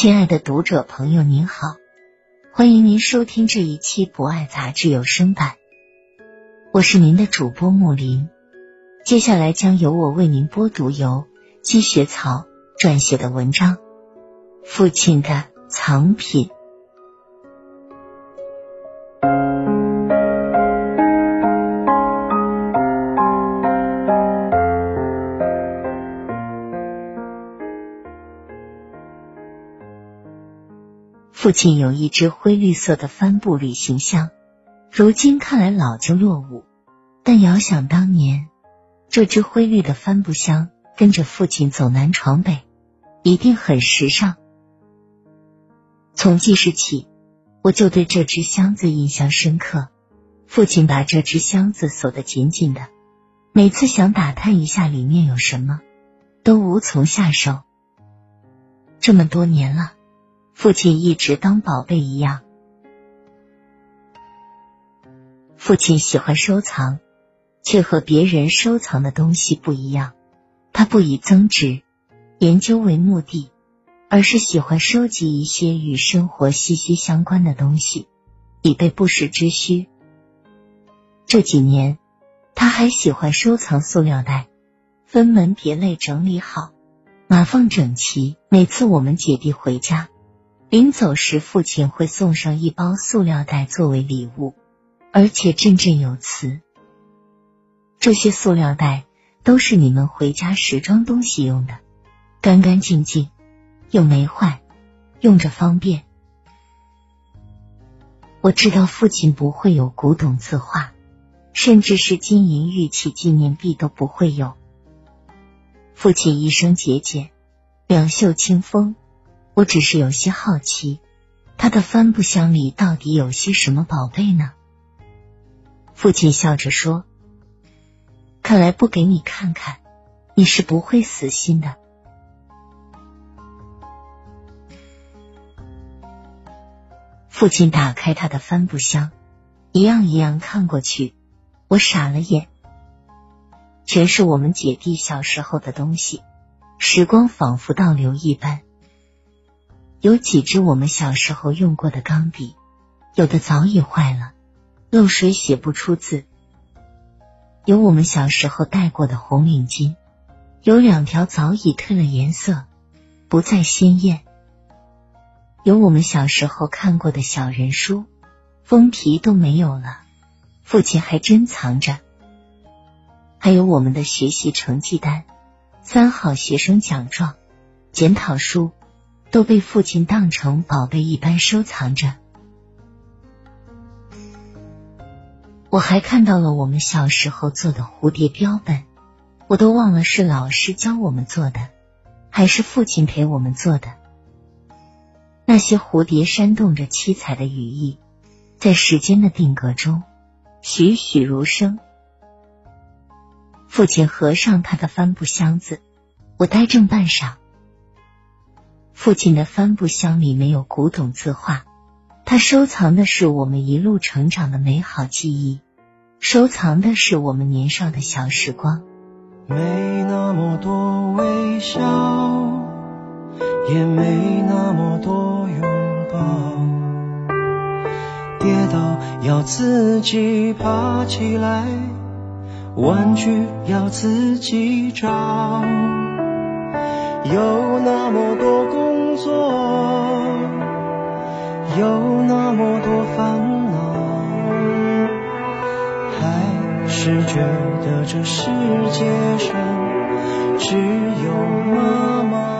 亲爱的读者朋友，您好，欢迎您收听这一期《博爱》杂志有声版，我是您的主播木林。接下来将由我为您播读由积雪草撰写的文章《父亲的藏品》。父亲有一只灰绿色的帆布旅行箱，如今看来老旧落伍，但遥想当年，这只灰绿的帆布箱跟着父亲走南闯北，一定很时尚。从记事起，我就对这只箱子印象深刻。父亲把这只箱子锁得紧紧的，每次想打探一下里面有什么，都无从下手。这么多年了。父亲一直当宝贝一样。父亲喜欢收藏，却和别人收藏的东西不一样。他不以增值、研究为目的，而是喜欢收集一些与生活息息相关的东西，以备不时之需。这几年，他还喜欢收藏塑料袋，分门别类整理好，码放整齐。每次我们姐弟回家。临走时，父亲会送上一包塑料袋作为礼物，而且振振有词：“这些塑料袋都是你们回家时装东西用的，干干净净，又没坏，用着方便。”我知道父亲不会有古董字画，甚至是金银玉器纪念币都不会有。父亲一生节俭，两袖清风。我只是有些好奇，他的帆布箱里到底有些什么宝贝呢？父亲笑着说：“看来不给你看看，你是不会死心的。”父亲打开他的帆布箱，一样一样看过去，我傻了眼，全是我们姐弟小时候的东西，时光仿佛倒流一般。有几支我们小时候用过的钢笔，有的早已坏了，漏水写不出字；有我们小时候戴过的红领巾，有两条早已褪了颜色，不再鲜艳；有我们小时候看过的小人书，封皮都没有了，父亲还珍藏着；还有我们的学习成绩单、三好学生奖状、检讨书。都被父亲当成宝贝一般收藏着。我还看到了我们小时候做的蝴蝶标本，我都忘了是老师教我们做的，还是父亲陪我们做的。那些蝴蝶扇动着七彩的羽翼，在时间的定格中栩栩如生。父亲合上他的帆布箱子，我呆怔半晌。父亲的帆布箱里没有古董字画，他收藏的是我们一路成长的美好记忆，收藏的是我们年少的小时光。没那么多微笑，也没那么多拥抱，跌倒要自己爬起来，玩具要自己找。有那么多工作，有那么多烦恼，还是觉得这世界上只有妈妈。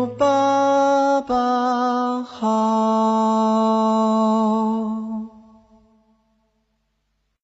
ರೂಪ